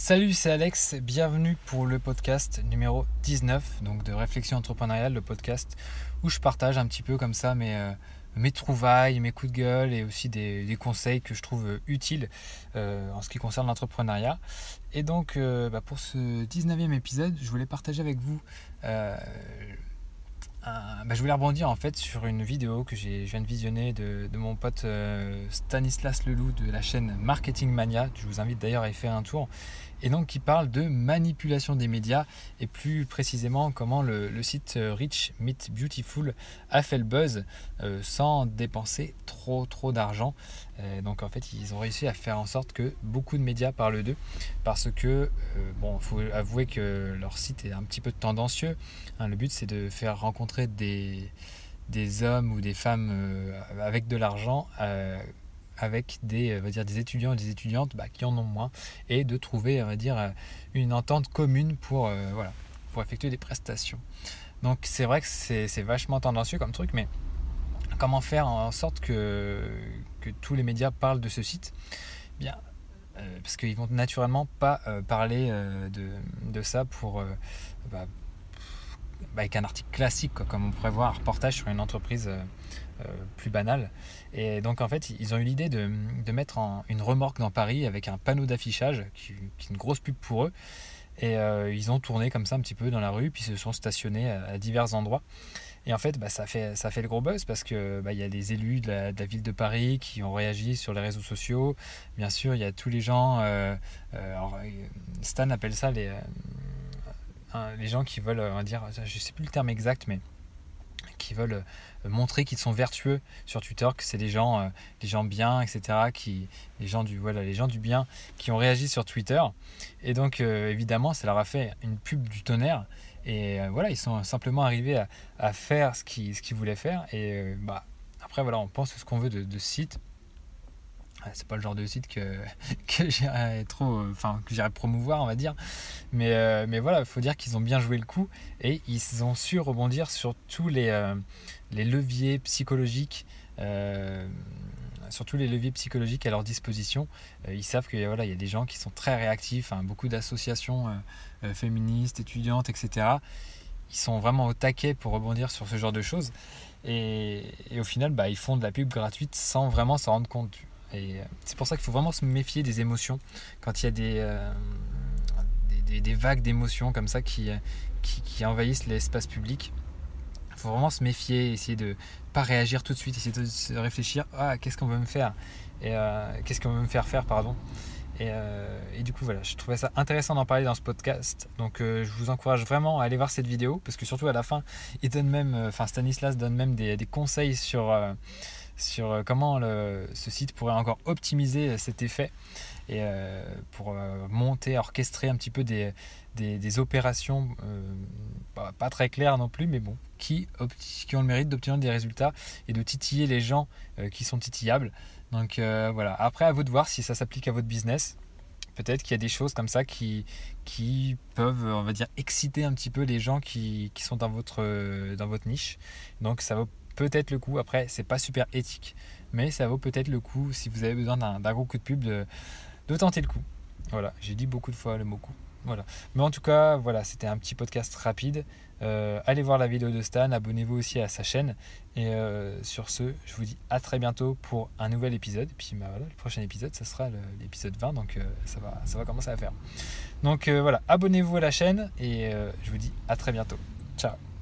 Salut, c'est Alex, bienvenue pour le podcast numéro 19 donc de Réflexion entrepreneuriale, le podcast où je partage un petit peu comme ça mes, euh, mes trouvailles, mes coups de gueule et aussi des, conseils que je trouve utiles euh, en ce qui concerne l'entrepreneuriat. Et donc euh, bah, pour ce 19e épisode, je voulais partager avec vous bah, je voulais rebondir en fait sur une vidéo que je viens de visionner de, mon pote euh, Stanislas Leloup de la chaîne Marketing Mania. Je vous invite d'ailleurs à y faire un tour et donc qui parle de manipulation des médias et plus précisément comment le, site euh, Rich Meet Beautiful a fait le buzz euh, sans dépenser trop trop d'argent. Euh, donc en fait ils ont réussi à faire en sorte que beaucoup de médias parlent d'eux parce que bon faut avouer que leur site est un petit peu tendancieux. Hein. le but c'est de faire rencontrer des des hommes ou des femmes avec de l'argent avec des, euh, va dire, des étudiants et des étudiantes bah, qui en ont moins et de trouver va dire, euh, une entente commune pour, euh, voilà, pour effectuer des prestations. Donc c'est vrai que c'est vachement tendancieux comme truc, mais comment faire en sorte que, que tous les médias parlent de ce site? Bien, parce qu'ils vont naturellement pas parler de, de, ça pour, bah, avec un article classique, comme on pourrait voir un reportage sur une entreprise euh, plus banal. Et donc en fait, ils ont eu l'idée de, mettre en, une remorque dans Paris avec un panneau d'affichage qui, est une grosse pub pour eux. Et euh, ils ont tourné comme ça un petit peu dans la rue, puis se sont stationnés à, divers endroits. Et en fait, bah, ça fait, ça fait le gros buzz parce que bah, il y a des élus de la, ville de Paris qui ont réagi sur les réseaux sociaux. Bien sûr, il y a tous les gens. Euh, Stan appelle ça les, les gens qui veulent, on va dire, je sais plus le terme exact, mais qui veulent euh, montrer qu'ils sont vertueux sur Twitter, que c'est des gens, euh, gens bien, etc. Qui, les gens du voilà, les gens du bien qui ont réagi sur Twitter. Et donc euh, évidemment, ça leur a fait une pub du tonnerre. Et voilà, ils sont simplement arrivés à, faire ce qu'ils voulaient faire. Et bah après voilà, on pense ce qu'on veut de, de site c'est pas le genre de site que, que j'irais trop enfin que j'irais promouvoir on va dire mais, mais voilà il faut dire qu'ils ont bien joué le coup et ils ont su rebondir sur tous les, les leviers psychologiques, euh, surtout les leviers psychologiques à leur disposition. Euh, ils savent qu'il voilà, y a des gens qui sont très réactifs, hein, beaucoup d'associations euh, féministes, étudiantes, etc. Ils sont vraiment au taquet pour rebondir sur ce genre de choses. Et, au final, bah, ils font de la pub gratuite sans vraiment s'en rendre compte. Et c'est pour ça qu'il faut vraiment se méfier des émotions quand il y a des, des, vagues d'émotions comme ça qui, qui envahissent l'espace public faut vraiment se méfier, essayer de pas réagir tout de suite, essayer de se réfléchir ah qu'est-ce qu'on veut me faire? Et euh, qu'est-ce qu'on veut me faire faire pardon? Euh, et, du coup voilà, je trouvais ça intéressant d'en parler dans ce podcast. Donc euh, je vous encourage vraiment à aller voir cette vidéo parce que surtout à la fin, il donne même, enfin Stanislas donne même des, des conseils sur sur comment le, ce site pourrait encore optimiser cet effet et pour monter, orchestrer un petit peu des, des, opérations pas, très claires non plus, mais bon, qui, qui ont le mérite d'obtenir des résultats et de titiller les gens euh, qui sont titillables. Donc euh, voilà, après à vous de voir si ça s'applique à votre business. Peut-être qu'il y a des choses comme ça qui, qui peuvent, on va dire, exciter un petit peu les gens qui, qui sont dans votre, dans votre niche. Donc ça vaut peut-être le coup. Après, c'est pas super éthique, mais ça vaut peut-être le coup si vous avez besoin d'un gros coup de pub de, tenter le coup. Voilà, j'ai dit beaucoup de fois le mot coup. Voilà. Mais en tout cas, voilà, c'était un petit podcast rapide. Euh, allez voir la vidéo de Stan, abonnez-vous aussi à sa chaîne. Et euh, sur ce, je vous dis à très bientôt pour un nouvel épisode. Puis bah, le prochain épisode, ça sera l'épisode 20, donc euh, ça, va, ça va commencer à faire. Donc voilà, abonnez-vous à la chaîne et je vous dis à très bientôt. Ciao